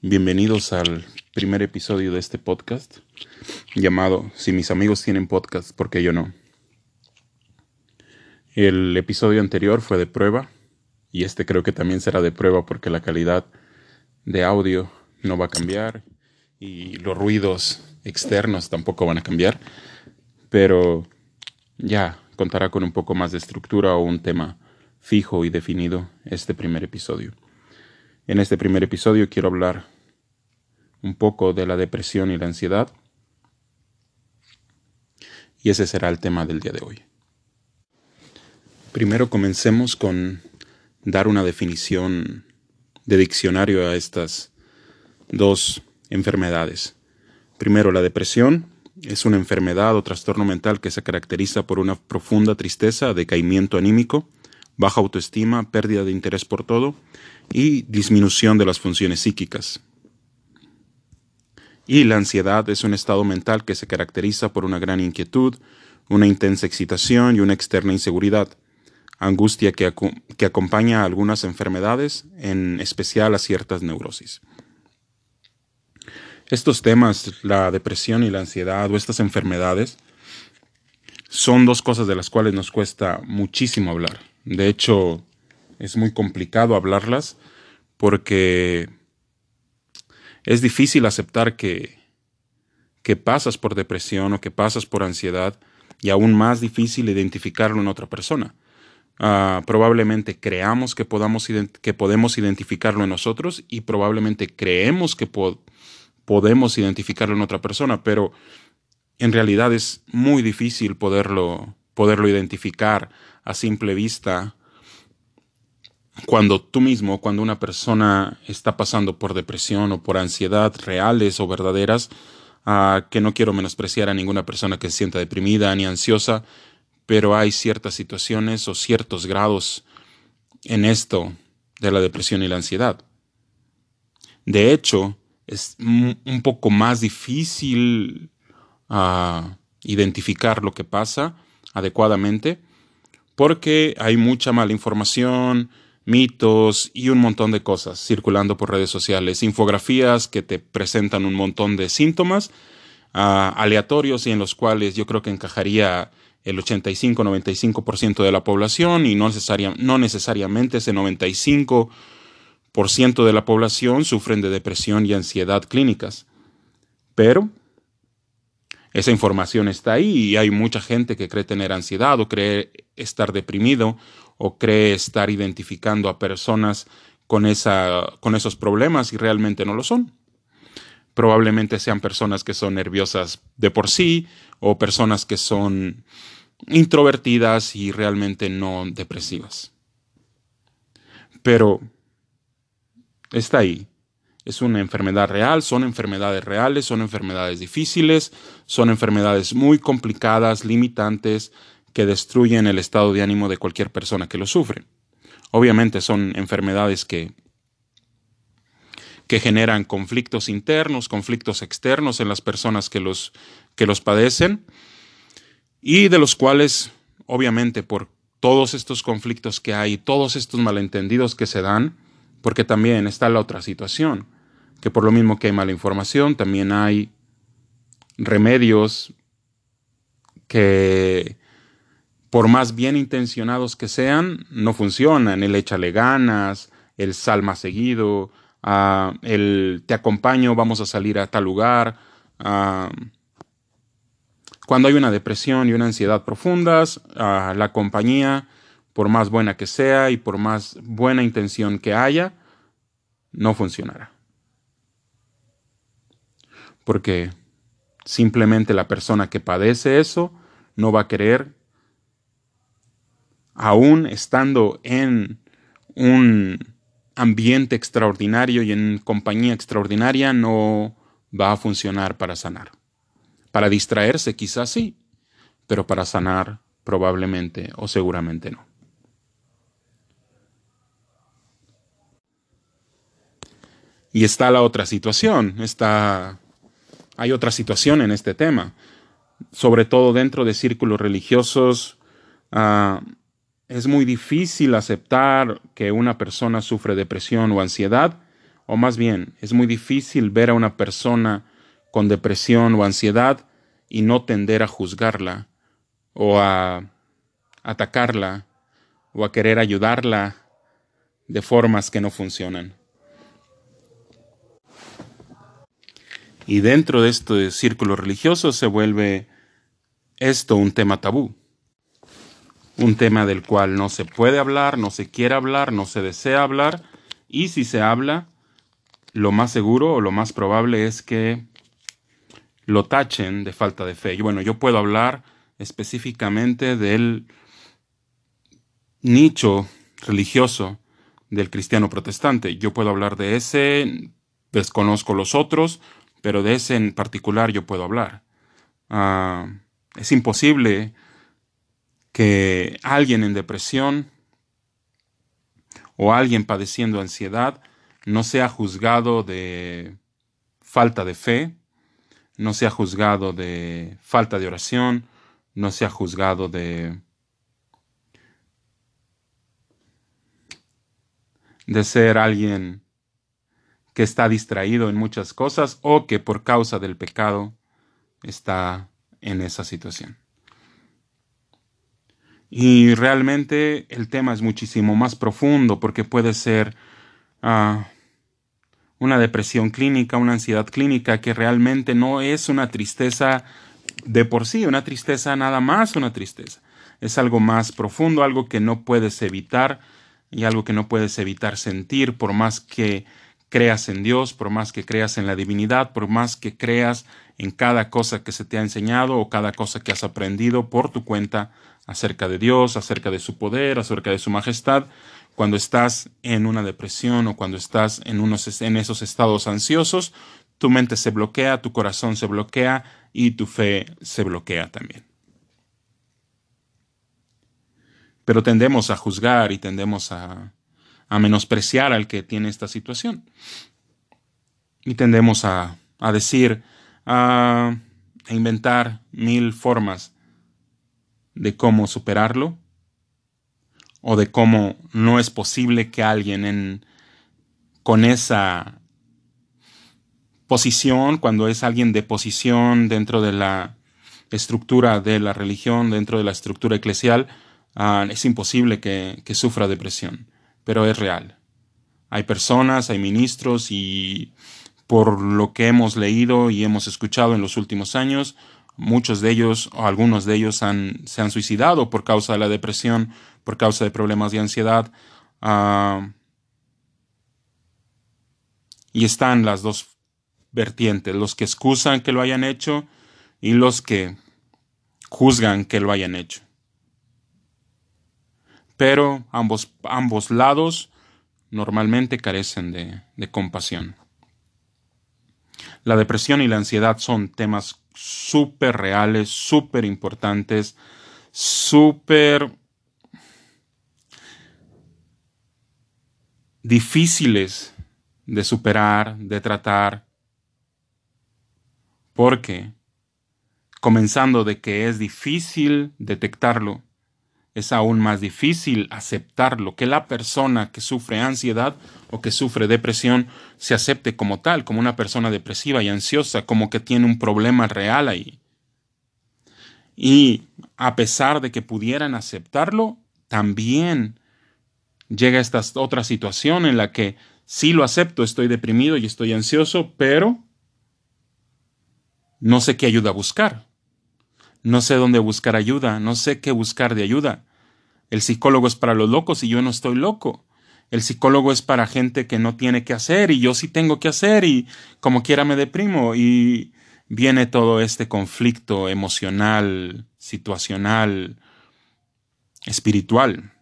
Bienvenidos al primer episodio de este podcast llamado Si mis amigos tienen podcast, ¿por qué yo no? El episodio anterior fue de prueba y este creo que también será de prueba porque la calidad de audio no va a cambiar y los ruidos externos tampoco van a cambiar, pero ya contará con un poco más de estructura o un tema fijo y definido este primer episodio. En este primer episodio quiero hablar un poco de la depresión y la ansiedad. Y ese será el tema del día de hoy. Primero comencemos con dar una definición de diccionario a estas dos enfermedades. Primero, la depresión es una enfermedad o trastorno mental que se caracteriza por una profunda tristeza, decaimiento anímico, baja autoestima, pérdida de interés por todo y disminución de las funciones psíquicas. Y la ansiedad es un estado mental que se caracteriza por una gran inquietud, una intensa excitación y una externa inseguridad, angustia que, que acompaña a algunas enfermedades, en especial a ciertas neurosis. Estos temas, la depresión y la ansiedad o estas enfermedades, son dos cosas de las cuales nos cuesta muchísimo hablar. De hecho, es muy complicado hablarlas porque es difícil aceptar que, que pasas por depresión o que pasas por ansiedad y aún más difícil identificarlo en otra persona. Uh, probablemente creamos que, podamos que podemos identificarlo en nosotros y probablemente creemos que podemos identificarlo en otra persona, pero en realidad es muy difícil poderlo, poderlo identificar a simple vista cuando tú mismo, cuando una persona está pasando por depresión o por ansiedad reales o verdaderas, que no quiero menospreciar a ninguna persona que se sienta deprimida ni ansiosa, pero hay ciertas situaciones o ciertos grados en esto de la depresión y la ansiedad. De hecho, es un poco más difícil uh, identificar lo que pasa adecuadamente porque hay mucha mala información, mitos y un montón de cosas circulando por redes sociales, infografías que te presentan un montón de síntomas uh, aleatorios y en los cuales yo creo que encajaría el 85-95% de la población y no, no necesariamente ese 95% de la población sufren de depresión y ansiedad clínicas. Pero esa información está ahí y hay mucha gente que cree tener ansiedad o cree estar deprimido o cree estar identificando a personas con, esa, con esos problemas y realmente no lo son. Probablemente sean personas que son nerviosas de por sí o personas que son introvertidas y realmente no depresivas. Pero está ahí. Es una enfermedad real, son enfermedades reales, son enfermedades difíciles, son enfermedades muy complicadas, limitantes, que destruyen el estado de ánimo de cualquier persona que lo sufre. Obviamente son enfermedades que, que generan conflictos internos, conflictos externos en las personas que los, que los padecen y de los cuales, obviamente, por todos estos conflictos que hay, todos estos malentendidos que se dan, porque también está la otra situación, que por lo mismo que hay mala información, también hay remedios que por más bien intencionados que sean, no funcionan. El échale ganas, el sal más seguido, uh, el te acompaño, vamos a salir a tal lugar. Uh, cuando hay una depresión y una ansiedad profundas, uh, la compañía, por más buena que sea y por más buena intención que haya, no funcionará. Porque simplemente la persona que padece eso no va a querer aún estando en un ambiente extraordinario y en compañía extraordinaria, no va a funcionar para sanar. Para distraerse quizás sí, pero para sanar probablemente o seguramente no. Y está la otra situación, está, hay otra situación en este tema, sobre todo dentro de círculos religiosos, uh, es muy difícil aceptar que una persona sufre depresión o ansiedad o más bien, es muy difícil ver a una persona con depresión o ansiedad y no tender a juzgarla o a atacarla o a querer ayudarla de formas que no funcionan. Y dentro de este círculo religioso se vuelve esto un tema tabú. Un tema del cual no se puede hablar, no se quiere hablar, no se desea hablar. Y si se habla, lo más seguro o lo más probable es que lo tachen de falta de fe. Y bueno, yo puedo hablar específicamente del nicho religioso del cristiano protestante. Yo puedo hablar de ese, desconozco los otros, pero de ese en particular yo puedo hablar. Ah, es imposible que alguien en depresión o alguien padeciendo ansiedad no sea juzgado de falta de fe, no sea juzgado de falta de oración, no sea juzgado de de ser alguien que está distraído en muchas cosas o que por causa del pecado está en esa situación. Y realmente el tema es muchísimo más profundo porque puede ser ah, una depresión clínica, una ansiedad clínica que realmente no es una tristeza de por sí, una tristeza nada más una tristeza. Es algo más profundo, algo que no puedes evitar y algo que no puedes evitar sentir por más que creas en Dios, por más que creas en la divinidad, por más que creas en cada cosa que se te ha enseñado o cada cosa que has aprendido por tu cuenta acerca de Dios, acerca de su poder, acerca de su majestad, cuando estás en una depresión o cuando estás en, unos, en esos estados ansiosos, tu mente se bloquea, tu corazón se bloquea y tu fe se bloquea también. Pero tendemos a juzgar y tendemos a, a menospreciar al que tiene esta situación. Y tendemos a, a decir, a, inventar mil formas de cómo superarlo o de cómo no es posible que alguien en, con esa posición, cuando es alguien de posición dentro de la estructura de la religión, dentro de la estructura eclesial, ah, es imposible que, que sufra depresión pero es real. Hay personas, hay ministros y por lo que hemos leído y hemos escuchado en los últimos años, muchos de ellos o algunos de ellos se han suicidado por causa de la depresión, por causa de problemas de ansiedad. Ah, y están las dos vertientes, los que excusan que lo hayan hecho y los que juzgan que lo hayan hecho pero ambos, ambos lados normalmente carecen de, de compasión. La depresión y la ansiedad son temas súper reales, súper importantes, súper difíciles de superar, de tratar, porque comenzando de que es difícil detectarlo, es aún más difícil aceptarlo, que la persona que sufre ansiedad o que sufre depresión se acepte como tal, como una persona depresiva y ansiosa, como que tiene un problema real ahí. Y a pesar de que pudieran aceptarlo, también llega esta otra situación en la que sí lo acepto, estoy deprimido y estoy ansioso, pero no sé qué ayuda a buscar. No sé dónde buscar ayuda, no sé qué buscar de ayuda. El psicólogo es para los locos y yo no estoy loco. El psicólogo es para gente que no tiene que hacer y yo sí tengo que hacer y como quiera me deprimo y viene todo este conflicto emocional, situacional, espiritual.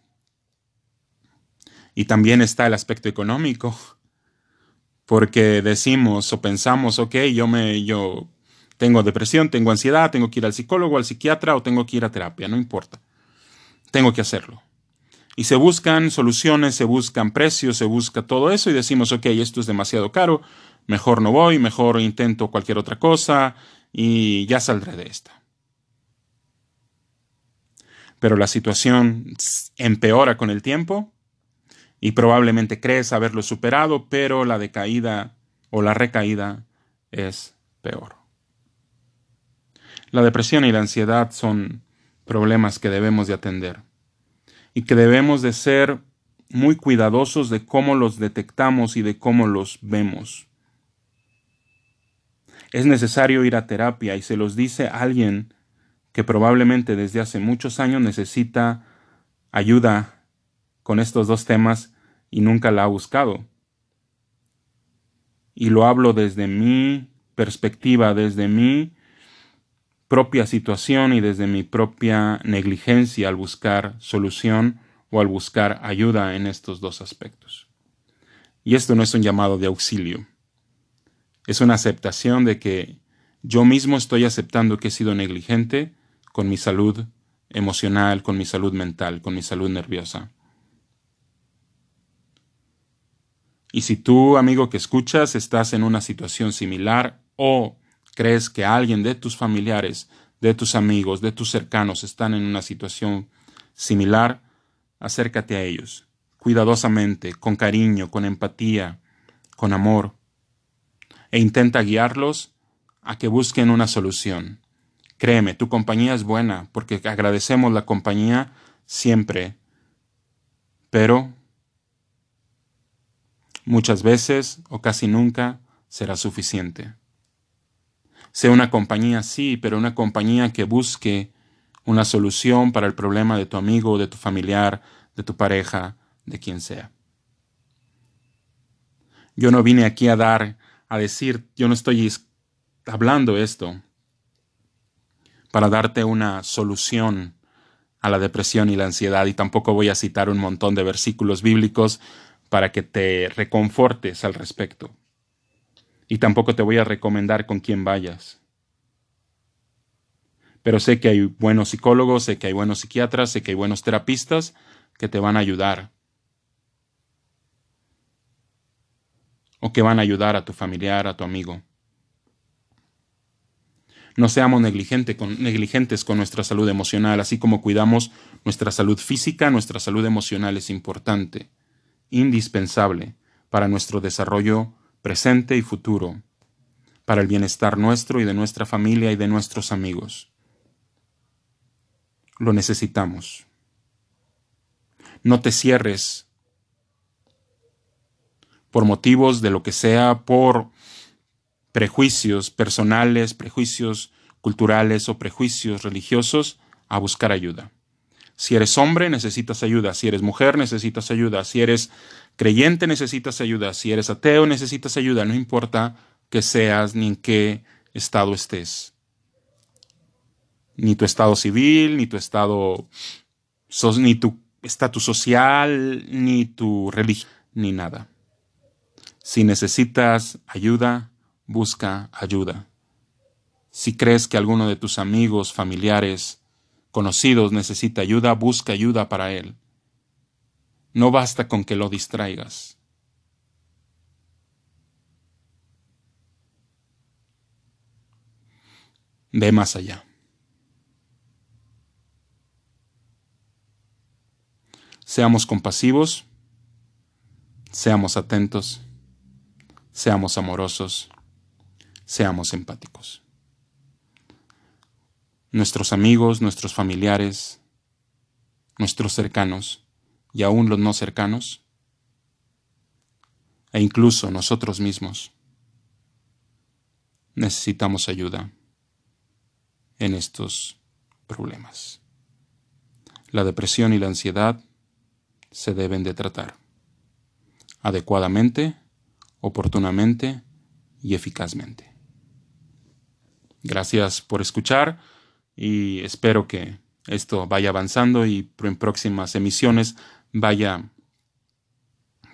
Y también está el aspecto económico, porque decimos o pensamos, ok, yo me, yo tengo depresión, tengo ansiedad, tengo que ir al psicólogo, al psiquiatra o tengo que ir a terapia, no importa tengo que hacerlo. Y se buscan soluciones, se buscan precios, se busca todo eso y decimos, ok, esto es demasiado caro, mejor no voy, mejor intento cualquier otra cosa y ya saldré de esta. Pero la situación empeora con el tiempo y probablemente crees haberlo superado, pero la decaída o la recaída es peor. La depresión y la ansiedad son problemas que debemos de atender y que debemos de ser muy cuidadosos de cómo los detectamos y de cómo los vemos. Es necesario ir a terapia y se los dice alguien que probablemente desde hace muchos años necesita ayuda con estos dos temas y nunca la ha buscado. Y lo hablo desde mi perspectiva, desde mi propia situación y desde mi propia negligencia al buscar solución o al buscar ayuda en estos dos aspectos. Y esto no es un llamado de auxilio, es una aceptación de que yo mismo estoy aceptando que he sido negligente con mi salud emocional, con mi salud mental, con mi salud nerviosa. Y si tú, amigo que escuchas, estás en una situación similar o crees que alguien de tus familiares, de tus amigos, de tus cercanos están en una situación similar, acércate a ellos, cuidadosamente, con cariño, con empatía, con amor, e intenta guiarlos a que busquen una solución. Créeme, tu compañía es buena, porque agradecemos la compañía siempre, pero muchas veces o casi nunca será suficiente. Sea una compañía, sí, pero una compañía que busque una solución para el problema de tu amigo, de tu familiar, de tu pareja, de quien sea. Yo no vine aquí a dar, a decir, yo no estoy hablando esto para darte una solución a la depresión y la ansiedad y tampoco voy a citar un montón de versículos bíblicos para que te reconfortes al respecto. Y tampoco te voy a recomendar con quién vayas. Pero sé que hay buenos psicólogos, sé que hay buenos psiquiatras, sé que hay buenos terapistas que te van a ayudar. O que van a ayudar a tu familiar, a tu amigo. No seamos negligentes con nuestra salud emocional, así como cuidamos nuestra salud física, nuestra salud emocional es importante, indispensable para nuestro desarrollo presente y futuro, para el bienestar nuestro y de nuestra familia y de nuestros amigos lo necesitamos. No te cierres por motivos de lo que sea, por prejuicios personales, prejuicios culturales o prejuicios religiosos, a buscar ayuda. Si eres hombre, necesitas ayuda. Si eres mujer, necesitas ayuda. Si eres creyente, necesitas ayuda. Si eres ateo, necesitas ayuda. No importa que seas ni en qué estado estés ni tu estado civil, ni tu estado, ni tu estatus social, ni tu religión, ni nada. Si necesitas ayuda, busca ayuda. Si crees que alguno de tus amigos, familiares, conocidos necesita ayuda, busca ayuda para él. No basta con que lo distraigas. Ve más allá. Seamos compasivos, seamos atentos, seamos amorosos, seamos empáticos. Nuestros amigos, nuestros familiares, nuestros cercanos y aún los no cercanos, e incluso nosotros mismos, necesitamos ayuda en estos problemas. La depresión y la ansiedad se deben de tratar adecuadamente, oportunamente y eficazmente. Gracias por escuchar y espero que esto vaya avanzando y en próximas emisiones vaya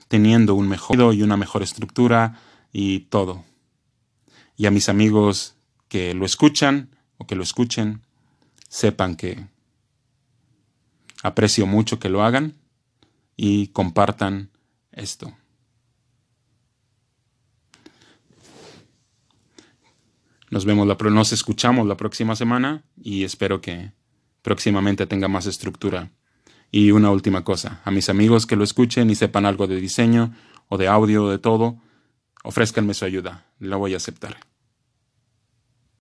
teniendo un mejor y una mejor estructura y todo. Y a mis amigos que lo escuchan o que lo escuchen, sepan que aprecio mucho que lo hagan y compartan esto. Nos vemos, la, nos escuchamos la próxima semana y espero que próximamente tenga más estructura Y una última cosa, a mis amigos que lo escuchen y sepan algo de diseño o de audio o de todo, ofrézcanme su ayuda, la voy a aceptar.